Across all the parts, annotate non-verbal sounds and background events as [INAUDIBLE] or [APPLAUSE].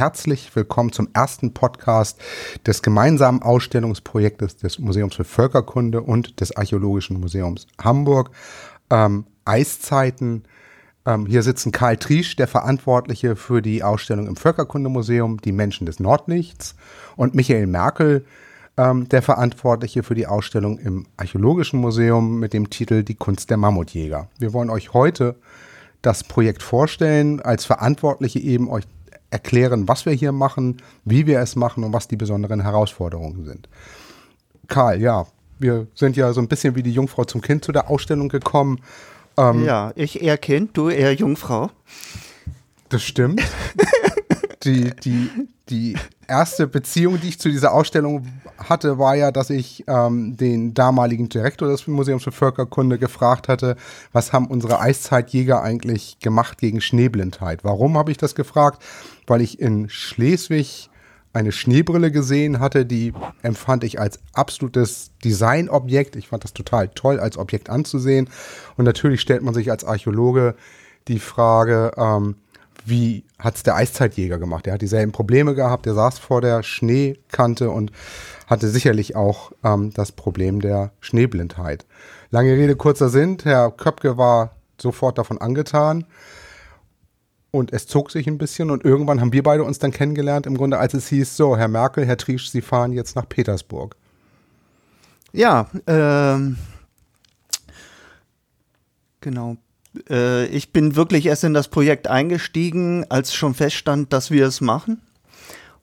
herzlich willkommen zum ersten Podcast des gemeinsamen Ausstellungsprojektes des Museums für Völkerkunde und des Archäologischen Museums Hamburg. Ähm, Eiszeiten. Ähm, hier sitzen Karl Triesch, der Verantwortliche für die Ausstellung im Völkerkundemuseum Die Menschen des Nordlichts und Michael Merkel, ähm, der Verantwortliche für die Ausstellung im Archäologischen Museum mit dem Titel Die Kunst der Mammutjäger. Wir wollen euch heute das Projekt vorstellen, als Verantwortliche eben euch erklären, was wir hier machen, wie wir es machen und was die besonderen Herausforderungen sind. Karl, ja, wir sind ja so ein bisschen wie die Jungfrau zum Kind zu der Ausstellung gekommen. Ähm, ja, ich eher Kind, du eher Jungfrau. Das stimmt. [LAUGHS] die, die, die erste Beziehung, die ich zu dieser Ausstellung hatte, war ja, dass ich ähm, den damaligen Direktor des Museums für Völkerkunde gefragt hatte, was haben unsere Eiszeitjäger eigentlich gemacht gegen Schneeblindheit? Warum habe ich das gefragt? Weil ich in Schleswig eine Schneebrille gesehen hatte, die empfand ich als absolutes Designobjekt. Ich fand das total toll, als Objekt anzusehen. Und natürlich stellt man sich als Archäologe die Frage, ähm, wie hat es der Eiszeitjäger gemacht? Der hat dieselben Probleme gehabt, der saß vor der Schneekante und hatte sicherlich auch ähm, das Problem der Schneeblindheit. Lange Rede, kurzer Sinn, Herr Köpke war sofort davon angetan und es zog sich ein bisschen und irgendwann haben wir beide uns dann kennengelernt, im Grunde als es hieß, so, Herr Merkel, Herr Triesch, Sie fahren jetzt nach Petersburg. Ja, ähm, genau. Äh, ich bin wirklich erst in das Projekt eingestiegen, als schon feststand, dass wir es machen.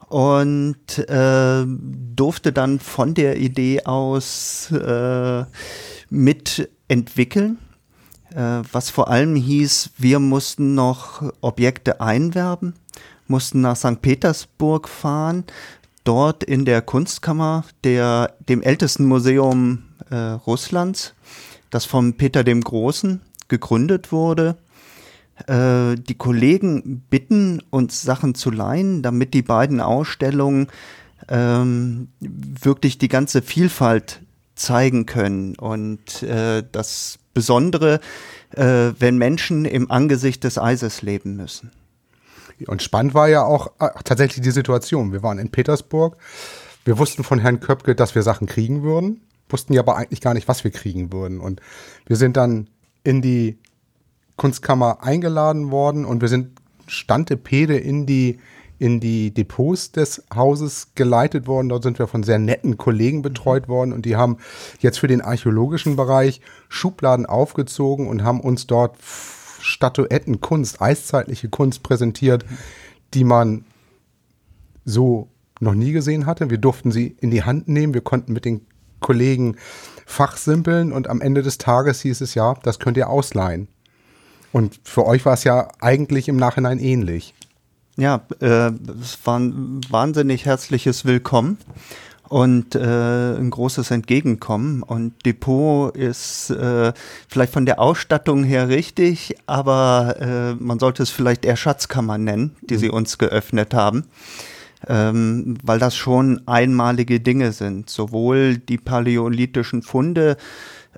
Und äh, durfte dann von der Idee aus äh, mitentwickeln. Äh, was vor allem hieß, wir mussten noch Objekte einwerben, mussten nach St. Petersburg fahren, dort in der Kunstkammer, der, dem ältesten Museum äh, Russlands, das von Peter dem Großen gegründet wurde. Äh, die Kollegen bitten uns Sachen zu leihen, damit die beiden Ausstellungen ähm, wirklich die ganze Vielfalt zeigen können und äh, das Besondere, äh, wenn Menschen im Angesicht des Eises leben müssen. Und spannend war ja auch äh, tatsächlich die Situation. Wir waren in Petersburg. Wir wussten von Herrn Köpke, dass wir Sachen kriegen würden, wussten ja aber eigentlich gar nicht, was wir kriegen würden. Und wir sind dann in die Kunstkammer eingeladen worden und wir sind Stantepede in die in die Depots des Hauses geleitet worden. Dort sind wir von sehr netten Kollegen betreut worden und die haben jetzt für den archäologischen Bereich Schubladen aufgezogen und haben uns dort Statuettenkunst, eiszeitliche Kunst präsentiert, die man so noch nie gesehen hatte. Wir durften sie in die Hand nehmen, wir konnten mit den Kollegen fachsimpeln und am Ende des Tages hieß es ja, das könnt ihr ausleihen. Und für euch war es ja eigentlich im Nachhinein ähnlich. Ja, äh, es war ein wahnsinnig herzliches Willkommen und äh, ein großes Entgegenkommen. Und Depot ist äh, vielleicht von der Ausstattung her richtig, aber äh, man sollte es vielleicht eher Schatzkammer nennen, die mhm. sie uns geöffnet haben ähm, weil das schon einmalige Dinge sind. Sowohl die paläolithischen Funde,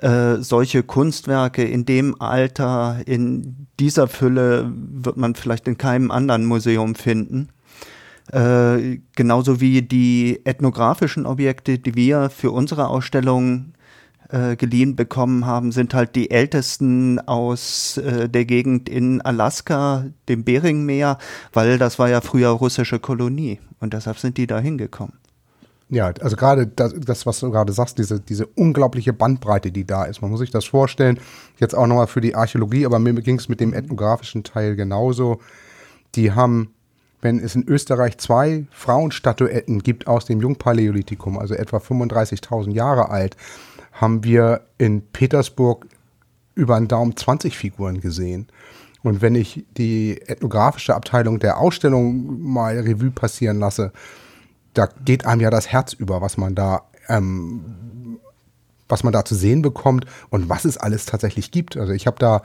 äh, solche Kunstwerke in dem Alter, in dieser Fülle wird man vielleicht in keinem anderen Museum finden. Äh, genauso wie die ethnografischen Objekte, die wir für unsere Ausstellung äh, geliehen bekommen haben, sind halt die ältesten aus äh, der Gegend in Alaska, dem Beringmeer, weil das war ja früher russische Kolonie und deshalb sind die da hingekommen. Ja, also gerade das, das, was du gerade sagst, diese, diese unglaubliche Bandbreite, die da ist. Man muss sich das vorstellen, jetzt auch nochmal für die Archäologie, aber mir ging es mit dem ethnografischen Teil genauso. Die haben, wenn es in Österreich zwei Frauenstatuetten gibt aus dem Jungpaläolithikum, also etwa 35.000 Jahre alt, haben wir in Petersburg über einen Daumen 20 Figuren gesehen. Und wenn ich die ethnografische Abteilung der Ausstellung mal Revue passieren lasse, da geht einem ja das Herz über, was man da, ähm, was man da zu sehen bekommt und was es alles tatsächlich gibt. Also ich habe da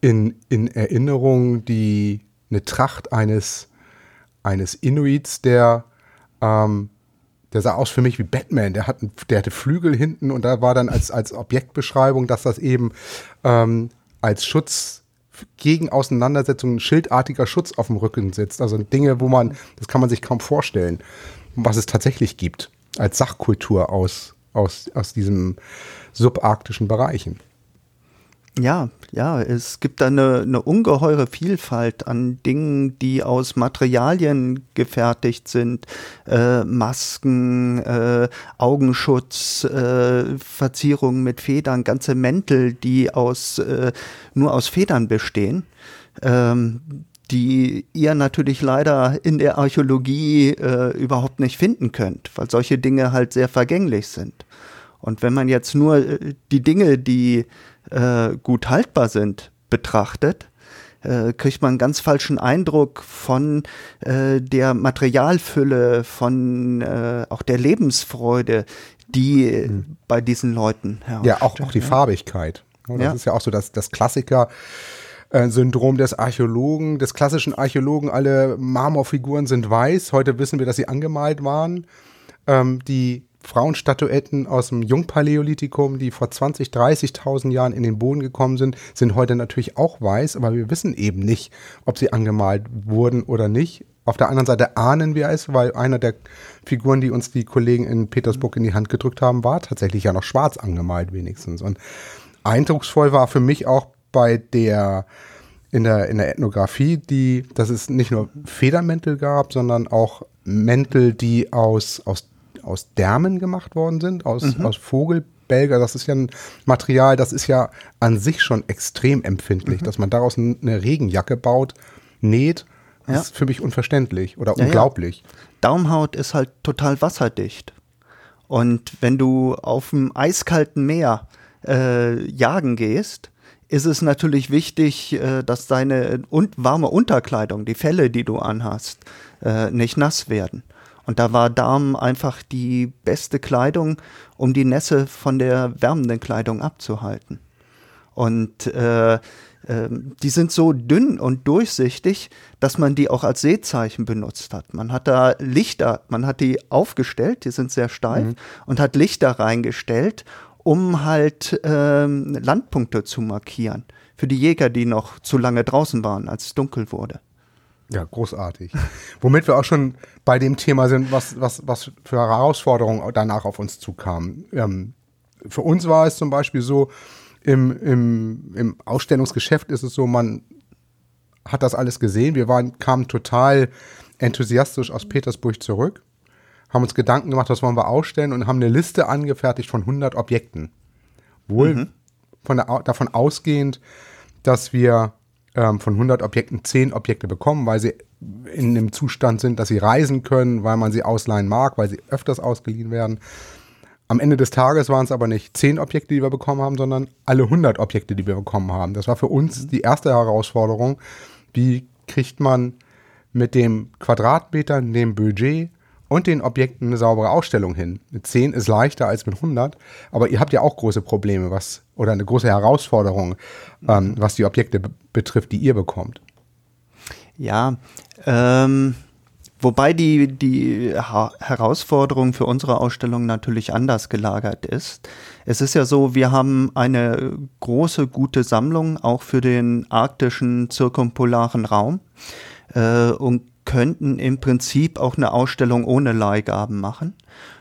in, in Erinnerung die eine Tracht eines eines Inuits, der ähm, der sah aus für mich wie Batman. Der, hat, der hatte Flügel hinten und da war dann als, als Objektbeschreibung, dass das eben ähm, als Schutz gegen Auseinandersetzungen schildartiger Schutz auf dem Rücken sitzt. Also Dinge, wo man, das kann man sich kaum vorstellen, was es tatsächlich gibt als Sachkultur aus, aus, aus diesen subarktischen Bereichen. Ja, ja, es gibt da eine, eine ungeheure Vielfalt an Dingen, die aus Materialien gefertigt sind. Äh, Masken, äh, Augenschutz, äh, Verzierungen mit Federn, ganze Mäntel, die aus, äh, nur aus Federn bestehen. Ähm, die ihr natürlich leider in der Archäologie äh, überhaupt nicht finden könnt, weil solche Dinge halt sehr vergänglich sind. Und wenn man jetzt nur äh, die Dinge, die äh, gut haltbar sind, betrachtet, äh, kriegt man einen ganz falschen Eindruck von äh, der Materialfülle, von äh, auch der Lebensfreude, die mhm. bei diesen Leuten herrscht. Ja, auch, auch die Farbigkeit. Das ja. ist ja auch so das, das Klassiker. Syndrom des Archäologen, des klassischen Archäologen. Alle Marmorfiguren sind weiß. Heute wissen wir, dass sie angemalt waren. Ähm, die Frauenstatuetten aus dem Jungpaläolithikum, die vor 20, 30.000 Jahren in den Boden gekommen sind, sind heute natürlich auch weiß, aber wir wissen eben nicht, ob sie angemalt wurden oder nicht. Auf der anderen Seite ahnen wir es, weil einer der Figuren, die uns die Kollegen in Petersburg in die Hand gedrückt haben, war tatsächlich ja noch schwarz angemalt wenigstens. Und eindrucksvoll war für mich auch bei der in der, in der Ethnographie, die, dass es nicht nur Federmäntel gab, sondern auch Mäntel, die aus, aus aus Därmen gemacht worden sind, aus, mhm. aus Vogelbälger. Das ist ja ein Material, das ist ja an sich schon extrem empfindlich, mhm. dass man daraus eine Regenjacke baut, näht. Das ja. ist für mich unverständlich oder ja, unglaublich. Ja. Daumhaut ist halt total wasserdicht. Und wenn du auf dem eiskalten Meer äh, jagen gehst, ist es natürlich wichtig, äh, dass deine un warme Unterkleidung, die Felle, die du anhast, äh, nicht nass werden. Und da war Darm einfach die beste Kleidung, um die Nässe von der wärmenden Kleidung abzuhalten. Und äh, äh, die sind so dünn und durchsichtig, dass man die auch als Seezeichen benutzt hat. Man hat da Lichter, man hat die aufgestellt, die sind sehr steif, mhm. und hat Lichter reingestellt, um halt ähm, Landpunkte zu markieren. Für die Jäger, die noch zu lange draußen waren, als es dunkel wurde. Ja, großartig. [LAUGHS] Womit wir auch schon bei dem Thema sind, was, was, was für Herausforderungen danach auf uns zukamen. Ähm, für uns war es zum Beispiel so, im, im, im Ausstellungsgeschäft ist es so, man hat das alles gesehen. Wir waren, kamen total enthusiastisch aus Petersburg zurück, haben uns Gedanken gemacht, was wollen wir ausstellen und haben eine Liste angefertigt von 100 Objekten. Wohl mhm. von der, davon ausgehend, dass wir ähm, von 100 Objekten 10 Objekte bekommen, weil sie in einem Zustand sind, dass sie reisen können, weil man sie ausleihen mag, weil sie öfters ausgeliehen werden. Am Ende des Tages waren es aber nicht 10 Objekte, die wir bekommen haben, sondern alle 100 Objekte, die wir bekommen haben. Das war für uns mhm. die erste Herausforderung. Wie kriegt man mit dem Quadratmeter, dem Budget und den Objekten eine saubere Ausstellung hin. Mit 10 ist leichter als mit 100, aber ihr habt ja auch große Probleme, was oder eine große Herausforderung, ähm, was die Objekte betrifft, die ihr bekommt. Ja, ähm, wobei die, die Herausforderung für unsere Ausstellung natürlich anders gelagert ist. Es ist ja so, wir haben eine große, gute Sammlung, auch für den arktischen zirkumpolaren Raum. Äh, und könnten im Prinzip auch eine Ausstellung ohne Leihgaben machen.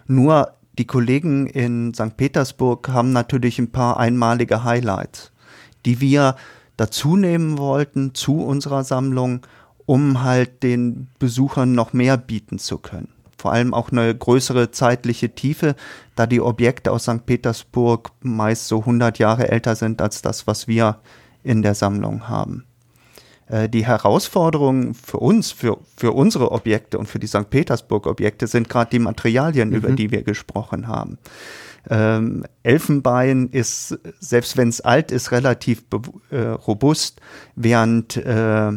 Nur die Kollegen in St. Petersburg haben natürlich ein paar einmalige Highlights, die wir dazu nehmen wollten zu unserer Sammlung, um halt den Besuchern noch mehr bieten zu können. Vor allem auch eine größere zeitliche Tiefe, da die Objekte aus St. Petersburg meist so 100 Jahre älter sind als das, was wir in der Sammlung haben. Äh, die Herausforderungen für uns, für, für unsere Objekte und für die St. Petersburg-Objekte sind gerade die Materialien, mhm. über die wir gesprochen haben. Ähm, Elfenbein ist, selbst wenn es alt ist, relativ äh, robust, während äh,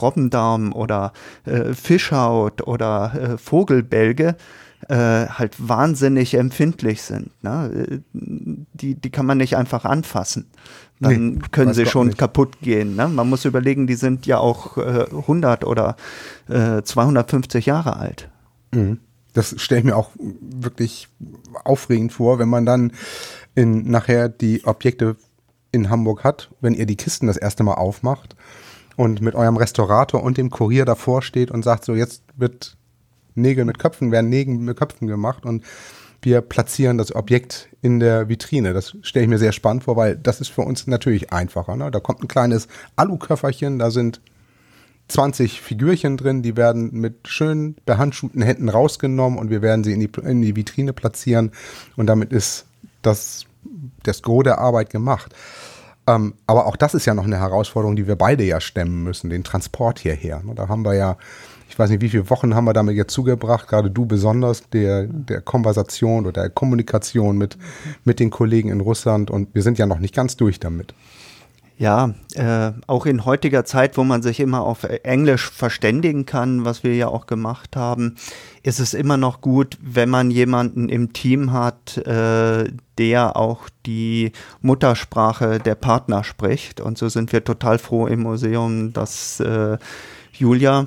Robbendarm oder äh, Fischhaut oder äh, Vogelbälge äh, halt wahnsinnig empfindlich sind. Ne? Die, die kann man nicht einfach anfassen dann nee, können sie schon nicht. kaputt gehen. Ne? Man muss überlegen, die sind ja auch äh, 100 oder äh, 250 Jahre alt. Mhm. Das stelle ich mir auch wirklich aufregend vor, wenn man dann in, nachher die Objekte in Hamburg hat, wenn ihr die Kisten das erste Mal aufmacht und mit eurem Restaurator und dem Kurier davor steht und sagt, so jetzt wird Nägel mit Köpfen, werden Nägel mit Köpfen gemacht und wir platzieren das Objekt in der Vitrine. Das stelle ich mir sehr spannend vor, weil das ist für uns natürlich einfacher. Ne? Da kommt ein kleines Aluköfferchen, da sind 20 Figürchen drin, die werden mit schön behandschuhten Händen rausgenommen und wir werden sie in die, in die Vitrine platzieren und damit ist das, das Gros der Arbeit gemacht. Ähm, aber auch das ist ja noch eine Herausforderung, die wir beide ja stemmen müssen, den Transport hierher. Ne? Da haben wir ja ich weiß nicht, wie viele Wochen haben wir damit jetzt zugebracht, gerade du besonders, der, der Konversation oder der Kommunikation mit, mit den Kollegen in Russland und wir sind ja noch nicht ganz durch damit. Ja, äh, auch in heutiger Zeit, wo man sich immer auf Englisch verständigen kann, was wir ja auch gemacht haben, ist es immer noch gut, wenn man jemanden im Team hat, äh, der auch die Muttersprache der Partner spricht. Und so sind wir total froh im Museum, dass äh, Julia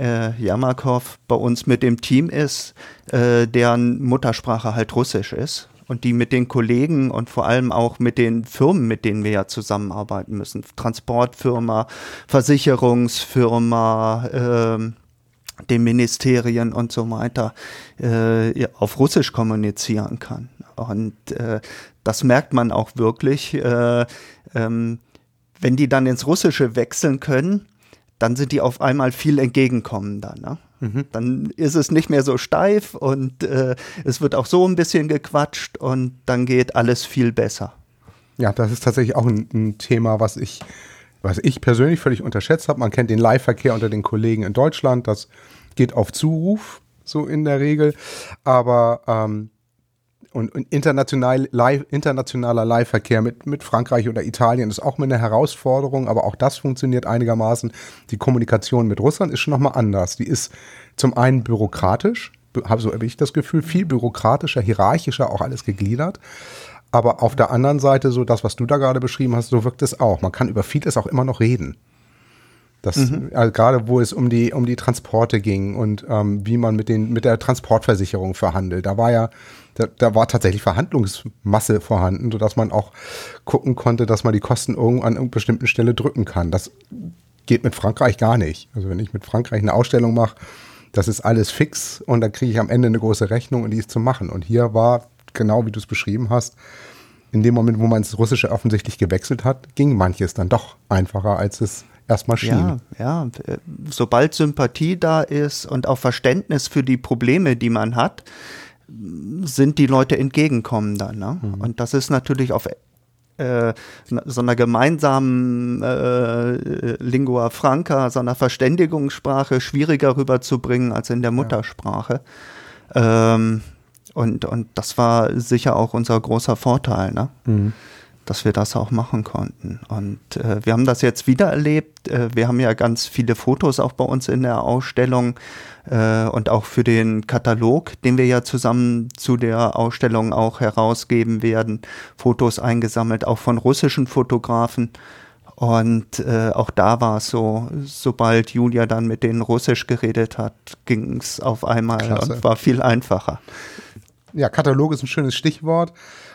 äh, Jamakov bei uns mit dem Team ist, äh, deren Muttersprache halt Russisch ist und die mit den Kollegen und vor allem auch mit den Firmen, mit denen wir ja zusammenarbeiten müssen, Transportfirma, Versicherungsfirma, äh, den Ministerien und so weiter, äh, auf Russisch kommunizieren kann. Und äh, das merkt man auch wirklich, äh, ähm, wenn die dann ins Russische wechseln können, dann sind die auf einmal viel entgegenkommender. Ne? Mhm. Dann ist es nicht mehr so steif und äh, es wird auch so ein bisschen gequatscht und dann geht alles viel besser. Ja, das ist tatsächlich auch ein, ein Thema, was ich, was ich persönlich völlig unterschätzt habe. Man kennt den Live-Verkehr unter den Kollegen in Deutschland, das geht auf Zuruf, so in der Regel. Aber ähm, und, und international, live, internationaler Leihverkehr mit, mit Frankreich oder Italien ist auch eine Herausforderung, aber auch das funktioniert einigermaßen. Die Kommunikation mit Russland ist schon nochmal anders. Die ist zum einen bürokratisch, so habe ich das Gefühl, viel bürokratischer, hierarchischer, auch alles gegliedert. Aber auf der anderen Seite, so das, was du da gerade beschrieben hast, so wirkt es auch. Man kann über vieles auch immer noch reden. Das, mhm. also gerade wo es um die, um die Transporte ging und ähm, wie man mit, den, mit der Transportversicherung verhandelt. Da war ja da, da war tatsächlich Verhandlungsmasse vorhanden, sodass man auch gucken konnte, dass man die Kosten irgendwo an einer bestimmten Stelle drücken kann. Das geht mit Frankreich gar nicht. Also wenn ich mit Frankreich eine Ausstellung mache, das ist alles fix und dann kriege ich am Ende eine große Rechnung und die ist zu machen. Und hier war, genau wie du es beschrieben hast, in dem Moment, wo man ins Russische offensichtlich gewechselt hat, ging manches dann doch einfacher, als es erstmal schien. Ja, ja, sobald Sympathie da ist und auch Verständnis für die Probleme, die man hat, sind die Leute entgegenkommender. Ne? Mhm. Und das ist natürlich auf äh, so einer gemeinsamen äh, Lingua Franca, so einer Verständigungssprache schwieriger rüberzubringen als in der Muttersprache. Ja. Ähm, und, und das war sicher auch unser großer Vorteil. Ne? Mhm dass wir das auch machen konnten. Und äh, wir haben das jetzt wieder erlebt. Äh, wir haben ja ganz viele Fotos auch bei uns in der Ausstellung äh, und auch für den Katalog, den wir ja zusammen zu der Ausstellung auch herausgeben werden, Fotos eingesammelt, auch von russischen Fotografen. Und äh, auch da war es so, sobald Julia dann mit denen Russisch geredet hat, ging es auf einmal Klasse. und war viel einfacher. Ja, Katalog ist ein schönes Stichwort.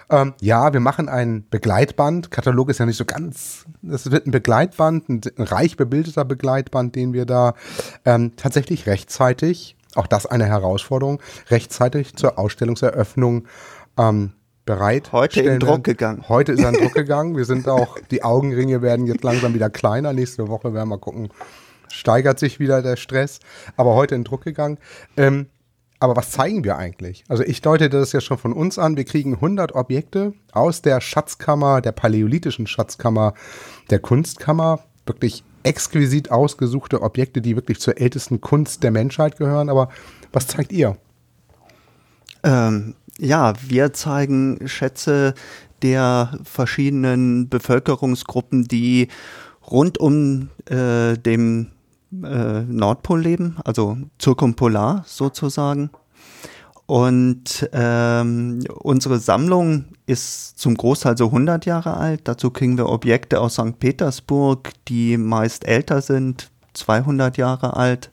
Ähm, ja, wir machen ein Begleitband. Katalog ist ja nicht so ganz, das wird ein Begleitband, ein, ein reich bebildeter Begleitband, den wir da ähm, tatsächlich rechtzeitig, auch das eine Herausforderung, rechtzeitig zur Ausstellungseröffnung ähm, bereit. Heute in Druck gegangen. Heute ist er in Druck [LAUGHS] gegangen. Wir sind auch, die Augenringe werden jetzt langsam wieder kleiner. Nächste Woche werden wir gucken, steigert sich wieder der Stress. Aber heute in Druck gegangen. Ähm, aber was zeigen wir eigentlich? Also ich deutete das ja schon von uns an. Wir kriegen 100 Objekte aus der Schatzkammer, der paläolithischen Schatzkammer, der Kunstkammer. Wirklich exquisit ausgesuchte Objekte, die wirklich zur ältesten Kunst der Menschheit gehören. Aber was zeigt ihr? Ähm, ja, wir zeigen Schätze der verschiedenen Bevölkerungsgruppen, die rund um äh, dem äh, Nordpol leben, also Zirkumpolar sozusagen. Und ähm, unsere Sammlung ist zum Großteil so 100 Jahre alt. Dazu kriegen wir Objekte aus St. Petersburg, die meist älter sind, 200 Jahre alt.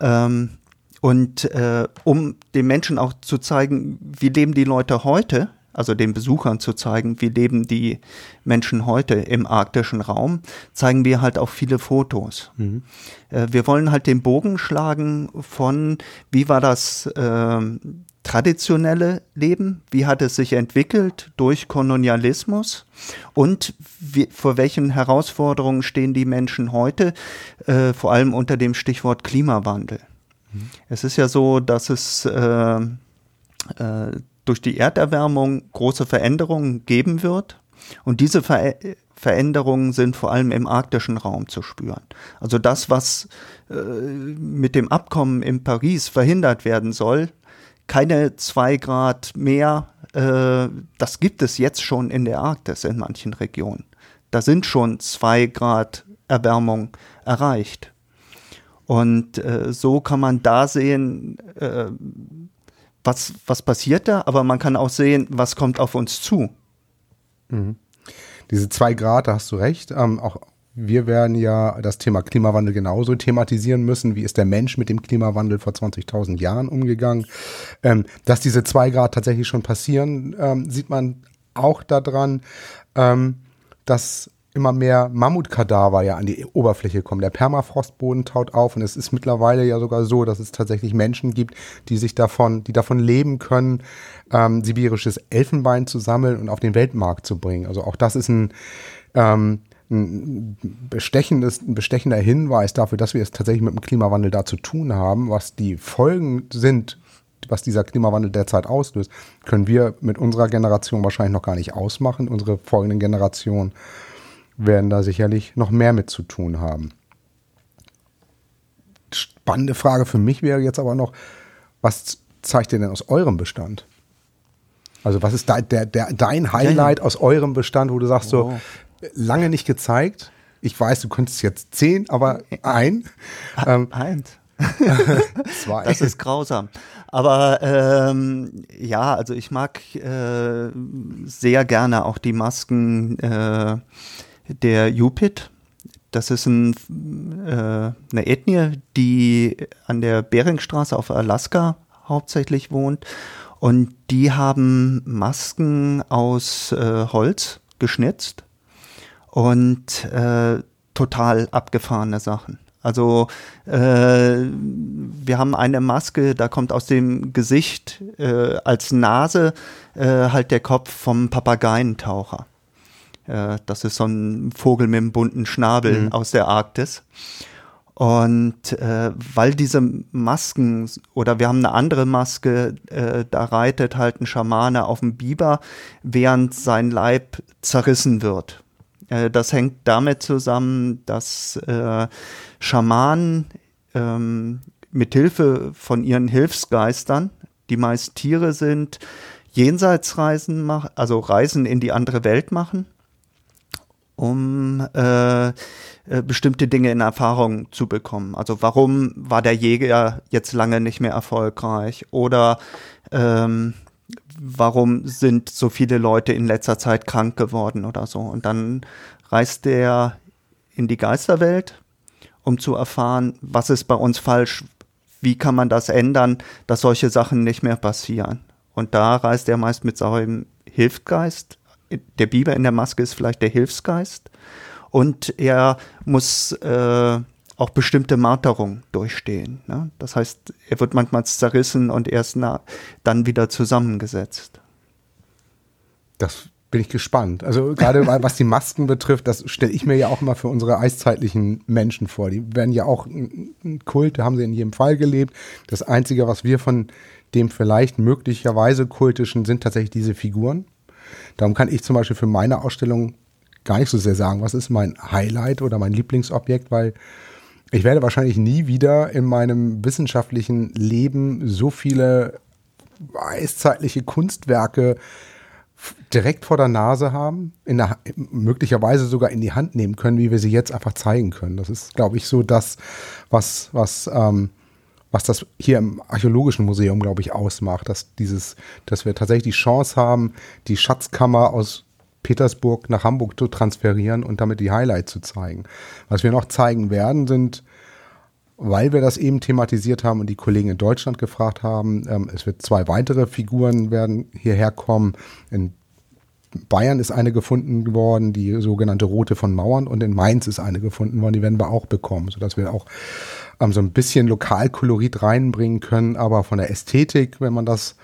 Ähm, und äh, um den Menschen auch zu zeigen, wie leben die Leute heute, also den Besuchern zu zeigen, wie leben die Menschen heute im arktischen Raum, zeigen wir halt auch viele Fotos. Mhm. Äh, wir wollen halt den Bogen schlagen von, wie war das äh, traditionelle Leben, wie hat es sich entwickelt durch Kolonialismus und wie, vor welchen Herausforderungen stehen die Menschen heute, äh, vor allem unter dem Stichwort Klimawandel. Mhm. Es ist ja so, dass es äh, äh, durch die Erderwärmung große Veränderungen geben wird. Und diese Ver Veränderungen sind vor allem im arktischen Raum zu spüren. Also das, was äh, mit dem Abkommen in Paris verhindert werden soll, keine zwei Grad mehr, äh, das gibt es jetzt schon in der Arktis in manchen Regionen. Da sind schon zwei Grad Erwärmung erreicht. Und äh, so kann man da sehen, äh, was, was passiert da, aber man kann auch sehen, was kommt auf uns zu. Mhm. Diese zwei Grad, da hast du recht. Ähm, auch wir werden ja das Thema Klimawandel genauso thematisieren müssen. Wie ist der Mensch mit dem Klimawandel vor 20.000 Jahren umgegangen? Ähm, dass diese zwei Grad tatsächlich schon passieren, ähm, sieht man auch daran, ähm, dass immer mehr Mammutkadaver ja an die Oberfläche kommen. Der Permafrostboden taut auf und es ist mittlerweile ja sogar so, dass es tatsächlich Menschen gibt, die sich davon, die davon leben können, ähm, sibirisches Elfenbein zu sammeln und auf den Weltmarkt zu bringen. Also auch das ist ein, ähm, ein, bestechendes, ein bestechender Hinweis dafür, dass wir es tatsächlich mit dem Klimawandel da zu tun haben, was die Folgen sind was dieser Klimawandel derzeit auslöst, können wir mit unserer Generation wahrscheinlich noch gar nicht ausmachen, unsere folgenden Generationen werden da sicherlich noch mehr mit zu tun haben. Spannende Frage für mich wäre jetzt aber noch, was zeigt ihr denn aus eurem Bestand? Also was ist da, der, der, dein Highlight ja, ja. aus eurem Bestand, wo du sagst oh. so, lange nicht gezeigt. Ich weiß, du könntest jetzt zehn, aber ein. Ähm, Eins. [LAUGHS] Zwei. Das ist grausam. Aber ähm, ja, also ich mag äh, sehr gerne auch die Masken äh, der Yupit. Das ist ein, äh, eine Ethnie, die an der Beringstraße auf Alaska hauptsächlich wohnt. Und die haben Masken aus äh, Holz geschnitzt und äh, total abgefahrene Sachen. Also äh, wir haben eine Maske, da kommt aus dem Gesicht äh, als Nase äh, halt der Kopf vom Papageientaucher. Äh, das ist so ein Vogel mit einem bunten Schnabel mhm. aus der Arktis. Und äh, weil diese Masken oder wir haben eine andere Maske, äh, da reitet halt ein Schamane auf dem Biber, während sein Leib zerrissen wird. Äh, das hängt damit zusammen, dass äh, Schamanen ähm, mit Hilfe von ihren Hilfsgeistern, die meist Tiere sind, Jenseitsreisen machen, also Reisen in die andere Welt machen um äh, äh, bestimmte Dinge in Erfahrung zu bekommen. Also warum war der Jäger jetzt lange nicht mehr erfolgreich? Oder ähm, warum sind so viele Leute in letzter Zeit krank geworden oder so? Und dann reist er in die Geisterwelt, um zu erfahren, was ist bei uns falsch, wie kann man das ändern, dass solche Sachen nicht mehr passieren. Und da reist er meist mit seinem Hilfgeist der Biber in der Maske ist vielleicht der Hilfsgeist und er muss äh, auch bestimmte Marterungen durchstehen. Ne? Das heißt, er wird manchmal zerrissen und erst na, dann wieder zusammengesetzt. Das bin ich gespannt. Also gerade was die Masken betrifft, das stelle ich mir ja auch immer für unsere eiszeitlichen Menschen vor. Die werden ja auch ein Kult, haben sie in jedem Fall gelebt. Das Einzige, was wir von dem vielleicht möglicherweise kultischen sind tatsächlich diese Figuren. Darum kann ich zum Beispiel für meine Ausstellung gar nicht so sehr sagen, was ist mein Highlight oder mein Lieblingsobjekt, weil ich werde wahrscheinlich nie wieder in meinem wissenschaftlichen Leben so viele eiszeitliche Kunstwerke direkt vor der Nase haben, der, möglicherweise sogar in die Hand nehmen können, wie wir sie jetzt einfach zeigen können. Das ist, glaube ich, so das, was, was ähm, was das hier im Archäologischen Museum, glaube ich, ausmacht, dass dieses, dass wir tatsächlich die Chance haben, die Schatzkammer aus Petersburg nach Hamburg zu transferieren und damit die Highlights zu zeigen. Was wir noch zeigen werden, sind weil wir das eben thematisiert haben und die Kollegen in Deutschland gefragt haben. Ähm, es wird zwei weitere Figuren werden hierher kommen. In Bayern ist eine gefunden worden, die sogenannte Rote von Mauern, und in Mainz ist eine gefunden worden, die werden wir auch bekommen, sodass wir auch ähm, so ein bisschen Lokalkolorit reinbringen können, aber von der Ästhetik, wenn man das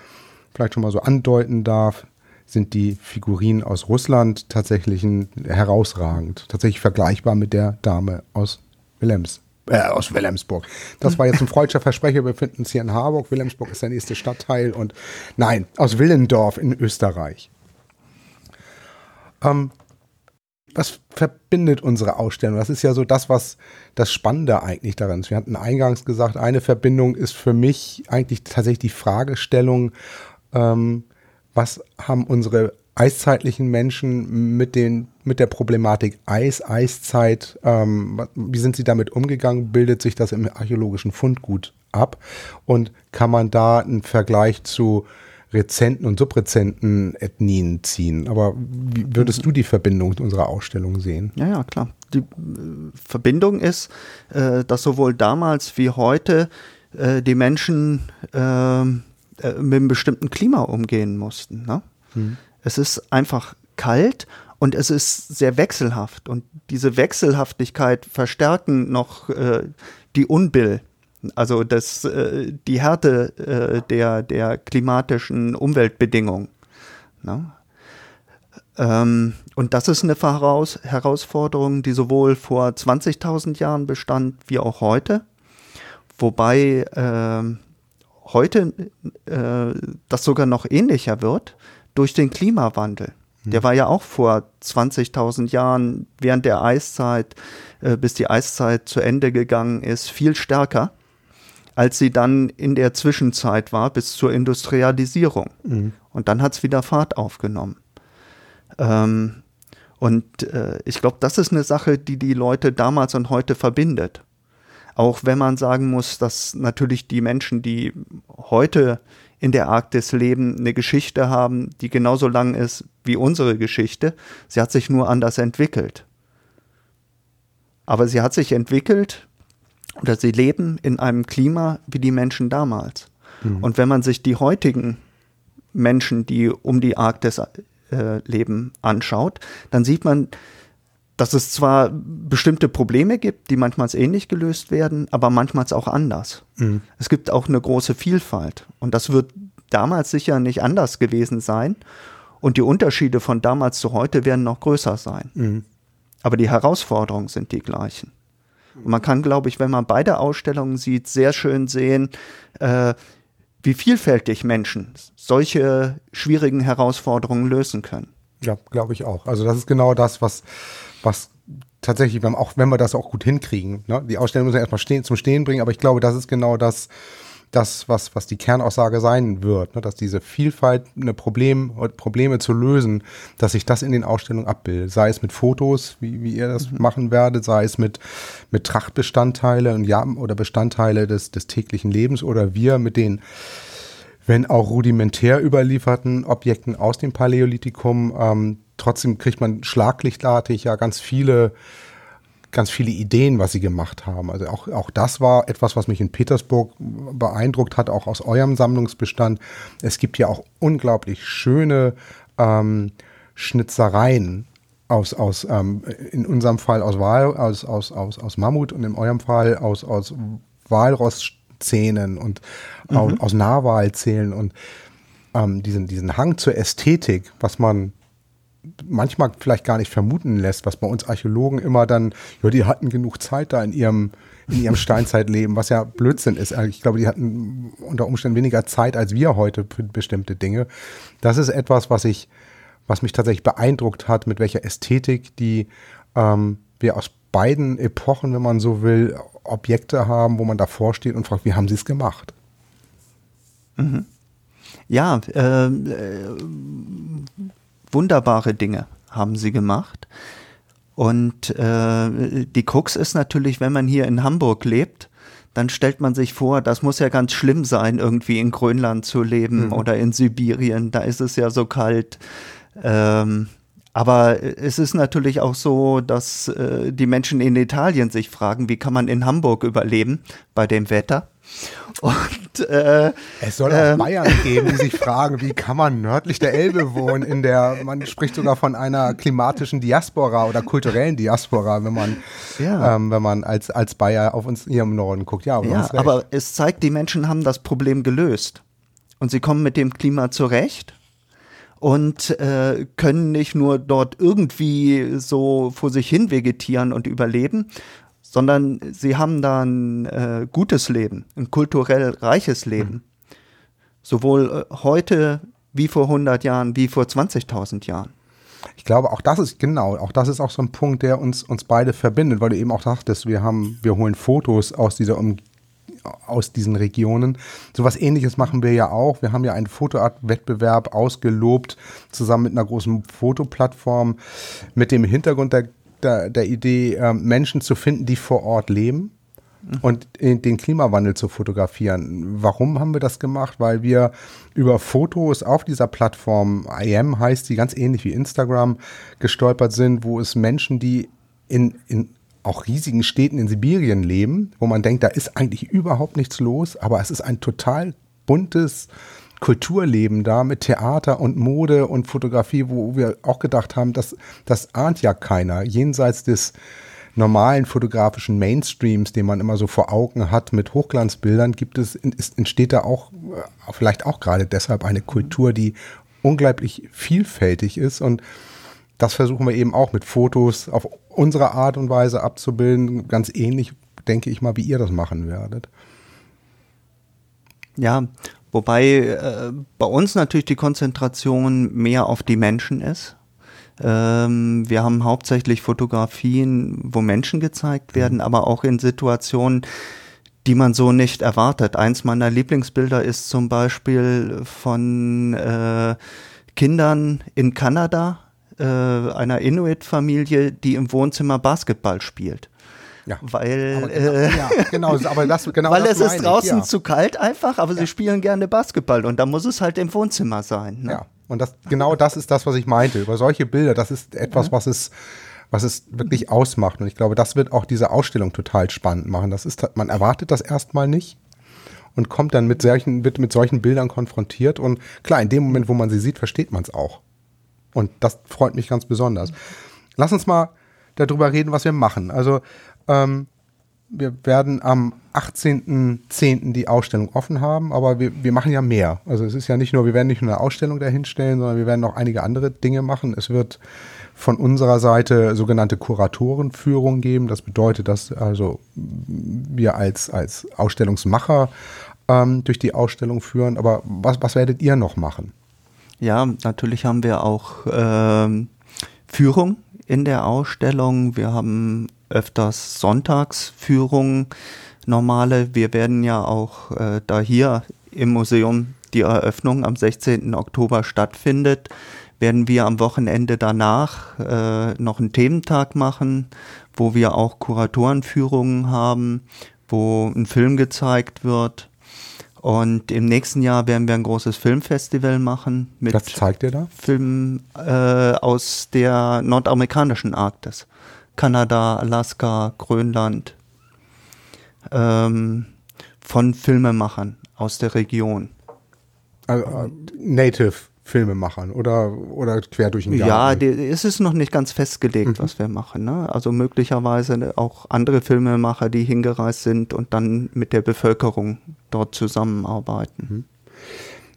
vielleicht schon mal so andeuten darf, sind die Figurinen aus Russland tatsächlich herausragend, tatsächlich vergleichbar mit der Dame aus Willems. Äh, aus Wilhelmsburg. Das war jetzt ein freudscher Versprecher. Wir befinden uns hier in Harburg. Wilhelmsburg ist der nächste Stadtteil und nein, aus Willendorf in Österreich. Ähm, was verbindet unsere Ausstellung? Das ist ja so das, was das Spannende eigentlich daran ist. Wir hatten eingangs gesagt, eine Verbindung ist für mich eigentlich tatsächlich die Fragestellung, ähm, was haben unsere eiszeitlichen Menschen mit den mit der Problematik Eis, Eiszeit, ähm, wie sind sie damit umgegangen? Bildet sich das im archäologischen Fundgut ab? Und kann man da einen Vergleich zu rezenten und subrezenten Ethnien ziehen. Aber wie würdest du die Verbindung unserer Ausstellung sehen? Ja, ja, klar. Die äh, Verbindung ist, äh, dass sowohl damals wie heute äh, die Menschen ähm, äh, mit einem bestimmten Klima umgehen mussten. Ne? Hm. Es ist einfach kalt und es ist sehr wechselhaft. Und diese Wechselhaftigkeit verstärken noch äh, die Unbill also das, äh, die Härte äh, der, der klimatischen Umweltbedingungen. Ne? Ähm, und das ist eine Voraus Herausforderung, die sowohl vor 20.000 Jahren bestand wie auch heute. Wobei äh, heute das sogar noch ähnlicher wird durch den Klimawandel. Der war ja auch vor 20.000 Jahren während der Eiszeit, äh, bis die Eiszeit zu Ende gegangen ist, viel stärker als sie dann in der Zwischenzeit war bis zur Industrialisierung. Mhm. Und dann hat es wieder Fahrt aufgenommen. Ähm, und äh, ich glaube, das ist eine Sache, die die Leute damals und heute verbindet. Auch wenn man sagen muss, dass natürlich die Menschen, die heute in der Arktis leben, eine Geschichte haben, die genauso lang ist wie unsere Geschichte. Sie hat sich nur anders entwickelt. Aber sie hat sich entwickelt oder sie leben in einem Klima wie die Menschen damals. Mhm. Und wenn man sich die heutigen Menschen, die um die Arktis äh, leben, anschaut, dann sieht man, dass es zwar bestimmte Probleme gibt, die manchmal ähnlich gelöst werden, aber manchmal auch anders. Mhm. Es gibt auch eine große Vielfalt. Und das wird damals sicher nicht anders gewesen sein. Und die Unterschiede von damals zu heute werden noch größer sein. Mhm. Aber die Herausforderungen sind die gleichen. Und man kann, glaube ich, wenn man beide Ausstellungen sieht, sehr schön sehen, äh, wie vielfältig Menschen solche schwierigen Herausforderungen lösen können. Ja, glaube ich auch. Also das ist genau das, was, was tatsächlich, wenn, auch wenn wir das auch gut hinkriegen, ne? die Ausstellung muss ja erstmal stehen, zum Stehen bringen, aber ich glaube, das ist genau das, das, was, was die Kernaussage sein wird, ne? dass diese Vielfalt, eine Problem, Probleme zu lösen, dass sich das in den Ausstellungen abbildet. Sei es mit Fotos, wie, wie ihr das mhm. machen werdet, sei es mit, mit Trachtbestandteile und ja, oder Bestandteile des, des täglichen Lebens oder wir mit den wenn auch rudimentär überlieferten Objekten aus dem Paläolithikum. Ähm, trotzdem kriegt man schlaglichtartig ja ganz viele ganz viele Ideen, was sie gemacht haben. Also auch, auch das war etwas, was mich in Petersburg beeindruckt hat, auch aus eurem Sammlungsbestand. Es gibt ja auch unglaublich schöne ähm, Schnitzereien aus, aus ähm, in unserem Fall aus, Wal, aus, aus, aus, aus Mammut und in eurem Fall aus, aus Walrosszähnen und mhm. aus, aus Narwalzähnen und ähm, diesen, diesen Hang zur Ästhetik, was man manchmal vielleicht gar nicht vermuten lässt, was bei uns Archäologen immer dann, ja, die hatten genug Zeit da in ihrem, in ihrem Steinzeitleben, was ja Blödsinn ist. Ich glaube, die hatten unter Umständen weniger Zeit als wir heute für bestimmte Dinge. Das ist etwas, was ich, was mich tatsächlich beeindruckt hat, mit welcher Ästhetik die ähm, wir aus beiden Epochen, wenn man so will, Objekte haben, wo man davor steht und fragt, wie haben sie es gemacht? Mhm. Ja, äh, äh wunderbare Dinge haben sie gemacht. Und äh, die Krux ist natürlich, wenn man hier in Hamburg lebt, dann stellt man sich vor, das muss ja ganz schlimm sein, irgendwie in Grönland zu leben mhm. oder in Sibirien, da ist es ja so kalt. Ähm, Aber es ist natürlich auch so, dass äh, die Menschen in Italien sich fragen, wie kann man in Hamburg überleben bei dem Wetter? Und, äh, es soll auch ähm, Bayern [LAUGHS] geben, die sich fragen, wie kann man nördlich der Elbe wohnen, in der man spricht sogar von einer klimatischen Diaspora oder kulturellen Diaspora, wenn man, ja. ähm, wenn man als, als Bayer auf uns hier im Norden guckt. Ja, ja aber es zeigt, die Menschen haben das Problem gelöst und sie kommen mit dem Klima zurecht und äh, können nicht nur dort irgendwie so vor sich hin vegetieren und überleben, sondern sie haben da ein äh, gutes Leben, ein kulturell reiches Leben. Mhm. Sowohl äh, heute wie vor 100 Jahren, wie vor 20.000 Jahren. Ich glaube, auch das ist genau, auch das ist auch so ein Punkt, der uns, uns beide verbindet, weil du eben auch sagtest, wir haben, wir holen Fotos aus dieser um, aus diesen Regionen. So was ähnliches machen wir ja auch. Wir haben ja einen Fotoart-Wettbewerb ausgelobt, zusammen mit einer großen Fotoplattform, mit dem Hintergrund der der, der Idee, äh, Menschen zu finden, die vor Ort leben und den Klimawandel zu fotografieren. Warum haben wir das gemacht? Weil wir über Fotos auf dieser Plattform, IM heißt die, ganz ähnlich wie Instagram, gestolpert sind, wo es Menschen, die in, in auch riesigen Städten in Sibirien leben, wo man denkt, da ist eigentlich überhaupt nichts los, aber es ist ein total buntes, Kulturleben da mit Theater und Mode und Fotografie, wo wir auch gedacht haben, dass das ahnt ja keiner. Jenseits des normalen fotografischen Mainstreams, den man immer so vor Augen hat mit Hochglanzbildern, gibt es, entsteht da auch, äh, vielleicht auch gerade deshalb eine Kultur, die unglaublich vielfältig ist und das versuchen wir eben auch mit Fotos auf unsere Art und Weise abzubilden, ganz ähnlich, denke ich mal, wie ihr das machen werdet. Ja, Wobei äh, bei uns natürlich die Konzentration mehr auf die Menschen ist. Ähm, wir haben hauptsächlich Fotografien, wo Menschen gezeigt werden, aber auch in Situationen, die man so nicht erwartet. Eins meiner Lieblingsbilder ist zum Beispiel von äh, Kindern in Kanada, äh, einer Inuit-Familie, die im Wohnzimmer Basketball spielt. Ja. Weil, aber genau, äh, ja, genau, aber das, genau [LAUGHS] weil das es ist draußen ja. zu kalt einfach, aber ja. sie spielen gerne Basketball und da muss es halt im Wohnzimmer sein. Ne? Ja, und das, genau das ist das, was ich meinte. Über solche Bilder, das ist etwas, was es, was es wirklich ausmacht. Und ich glaube, das wird auch diese Ausstellung total spannend machen. Das ist, man erwartet das erstmal nicht und kommt dann mit solchen, wird mit solchen Bildern konfrontiert. Und klar, in dem Moment, wo man sie sieht, versteht man es auch. Und das freut mich ganz besonders. Lass uns mal darüber reden, was wir machen. Also ähm, wir werden am 18.10. die Ausstellung offen haben, aber wir, wir machen ja mehr. Also es ist ja nicht nur, wir werden nicht nur eine Ausstellung dahinstellen, sondern wir werden auch einige andere Dinge machen. Es wird von unserer Seite sogenannte Kuratorenführung geben. Das bedeutet, dass also wir als, als Ausstellungsmacher ähm, durch die Ausstellung führen. Aber was, was werdet ihr noch machen? Ja, natürlich haben wir auch ähm, Führung in der Ausstellung. Wir haben öfters Sonntagsführungen, normale. Wir werden ja auch, äh, da hier im Museum die Eröffnung am 16. Oktober stattfindet, werden wir am Wochenende danach äh, noch einen Thementag machen, wo wir auch Kuratorenführungen haben, wo ein Film gezeigt wird. Und im nächsten Jahr werden wir ein großes Filmfestival machen mit Was zeigt ihr da? Filmen äh, aus der nordamerikanischen Arktis. Kanada, Alaska, Grönland, ähm, von Filmemachern aus der Region. Also, äh, Native Filmemachern oder, oder quer durch den Jahr? Ja, es ist noch nicht ganz festgelegt, mhm. was wir machen. Ne? Also möglicherweise auch andere Filmemacher, die hingereist sind und dann mit der Bevölkerung dort zusammenarbeiten. Mhm.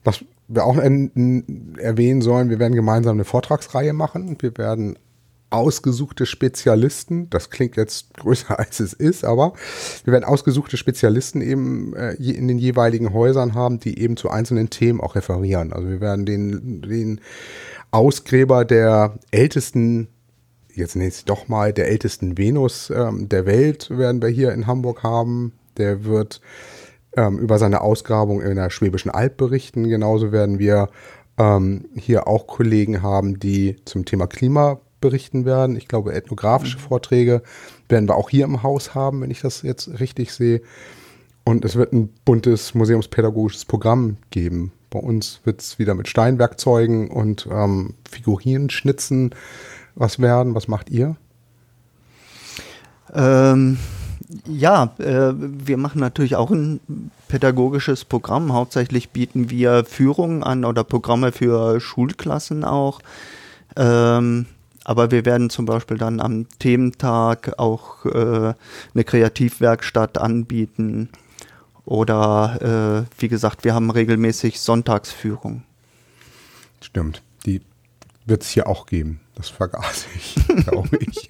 Was wir auch erwähnen sollen, wir werden gemeinsam eine Vortragsreihe machen. Wir werden ausgesuchte Spezialisten, das klingt jetzt größer [LAUGHS] als es ist, aber wir werden ausgesuchte Spezialisten eben äh, in den jeweiligen Häusern haben, die eben zu einzelnen Themen auch referieren. Also wir werden den, den Ausgräber der ältesten, jetzt nenne ich doch mal, der ältesten Venus ähm, der Welt werden wir hier in Hamburg haben. Der wird ähm, über seine Ausgrabung in der Schwäbischen Alb berichten. Genauso werden wir ähm, hier auch Kollegen haben, die zum Thema Klima berichten werden. Ich glaube, ethnografische mhm. Vorträge werden wir auch hier im Haus haben, wenn ich das jetzt richtig sehe. Und es wird ein buntes museumspädagogisches Programm geben, Bei uns wird es wieder mit Steinwerkzeugen und ähm, Figurinen schnitzen was werden. Was macht ihr? Ähm, ja, äh, wir machen natürlich auch ein pädagogisches Programm. Hauptsächlich bieten wir Führungen an oder Programme für Schulklassen auch. Ähm, aber wir werden zum Beispiel dann am Thementag auch äh, eine Kreativwerkstatt anbieten. Oder äh, wie gesagt, wir haben regelmäßig Sonntagsführung. Stimmt, die wird es hier auch geben. Das vergaß ich, [LAUGHS] glaube ich.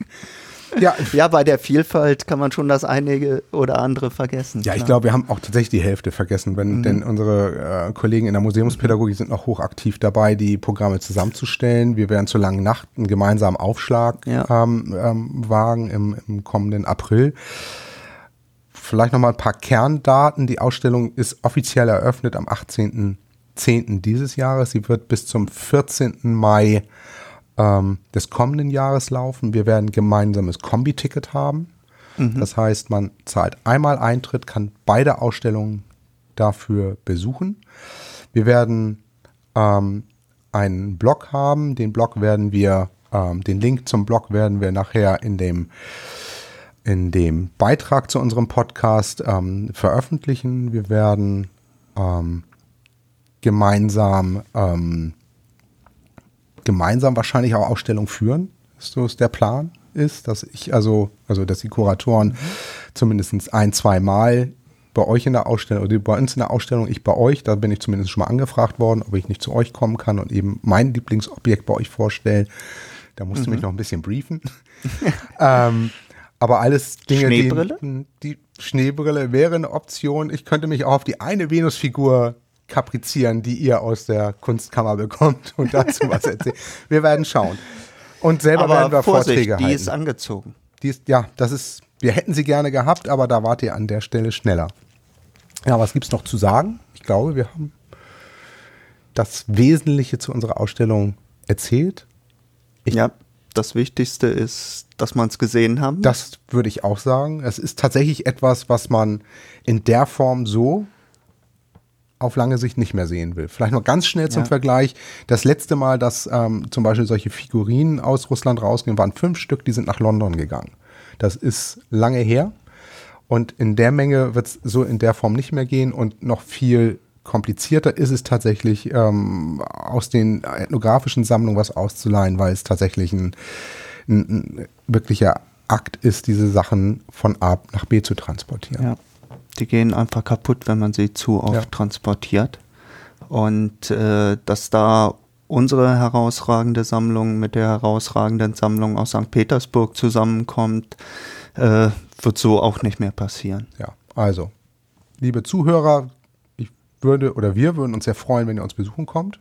Ja. ja, bei der Vielfalt kann man schon das eine oder andere vergessen. Ja, ich glaube, wir haben auch tatsächlich die Hälfte vergessen, wenn, mhm. denn unsere äh, Kollegen in der Museumspädagogik sind noch hochaktiv dabei, die Programme zusammenzustellen. Wir werden zur langen Nacht einen gemeinsamen Aufschlag ja. ähm, ähm, wagen im, im kommenden April. Vielleicht nochmal ein paar Kerndaten. Die Ausstellung ist offiziell eröffnet am 18.10. dieses Jahres. Sie wird bis zum 14. Mai ähm, des kommenden Jahres laufen. Wir werden ein gemeinsames Kombi-Ticket haben. Mhm. Das heißt, man zahlt einmal Eintritt, kann beide Ausstellungen dafür besuchen. Wir werden ähm, einen Blog haben. Den Blog werden wir, ähm, den Link zum Blog werden wir nachher in dem in dem Beitrag zu unserem Podcast ähm, veröffentlichen. Wir werden ähm, gemeinsam ähm, gemeinsam wahrscheinlich auch Ausstellungen führen. So ist der Plan ist, dass ich also, also dass die Kuratoren mhm. zumindest ein, zwei Mal bei euch in der Ausstellung oder bei uns in der Ausstellung, ich bei euch, da bin ich zumindest schon mal angefragt worden, ob ich nicht zu euch kommen kann und eben mein Lieblingsobjekt bei euch vorstellen. Da musst mhm. du mich noch ein bisschen briefen. [LAUGHS] ähm, aber alles Dinge, Schneebrille? Die, die Schneebrille wäre eine Option. Ich könnte mich auch auf die eine Venusfigur kaprizieren, die ihr aus der Kunstkammer bekommt [LAUGHS] und dazu was erzählen. Wir werden schauen. Und selber aber werden wir Vorsicht, Vorträge die halten. ist angezogen. Die ist, ja, das ist, wir hätten sie gerne gehabt, aber da wart ihr an der Stelle schneller. Ja, was gibt's noch zu sagen? Ich glaube, wir haben das Wesentliche zu unserer Ausstellung erzählt. Ich ja, das Wichtigste ist, dass man es gesehen haben. Das würde ich auch sagen. Es ist tatsächlich etwas, was man in der Form so auf lange Sicht nicht mehr sehen will. Vielleicht noch ganz schnell zum ja. Vergleich. Das letzte Mal, dass ähm, zum Beispiel solche Figurinen aus Russland rausgehen, waren fünf Stück, die sind nach London gegangen. Das ist lange her. Und in der Menge wird es so in der Form nicht mehr gehen und noch viel komplizierter ist es tatsächlich, ähm, aus den ethnografischen Sammlungen was auszuleihen, weil es tatsächlich ein, ein, ein wirklicher Akt ist, diese Sachen von A nach B zu transportieren. Ja. Die gehen einfach kaputt, wenn man sie zu oft ja. transportiert. Und äh, dass da unsere herausragende Sammlung mit der herausragenden Sammlung aus St. Petersburg zusammenkommt, äh, wird so auch nicht mehr passieren. Ja, also, liebe Zuhörer, ich würde oder wir würden uns sehr freuen, wenn ihr uns besuchen kommt.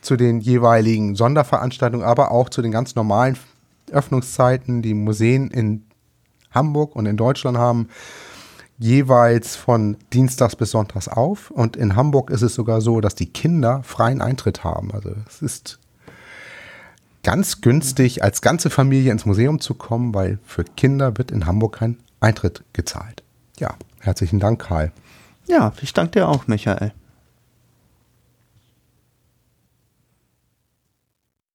Zu den jeweiligen Sonderveranstaltungen, aber auch zu den ganz normalen Öffnungszeiten, die Museen in Hamburg und in Deutschland haben jeweils von Dienstags bis Sonntags auf. Und in Hamburg ist es sogar so, dass die Kinder freien Eintritt haben. Also es ist ganz günstig, als ganze Familie ins Museum zu kommen, weil für Kinder wird in Hamburg kein Eintritt gezahlt. Ja, herzlichen Dank, Karl. Ja, ich danke dir auch, Michael.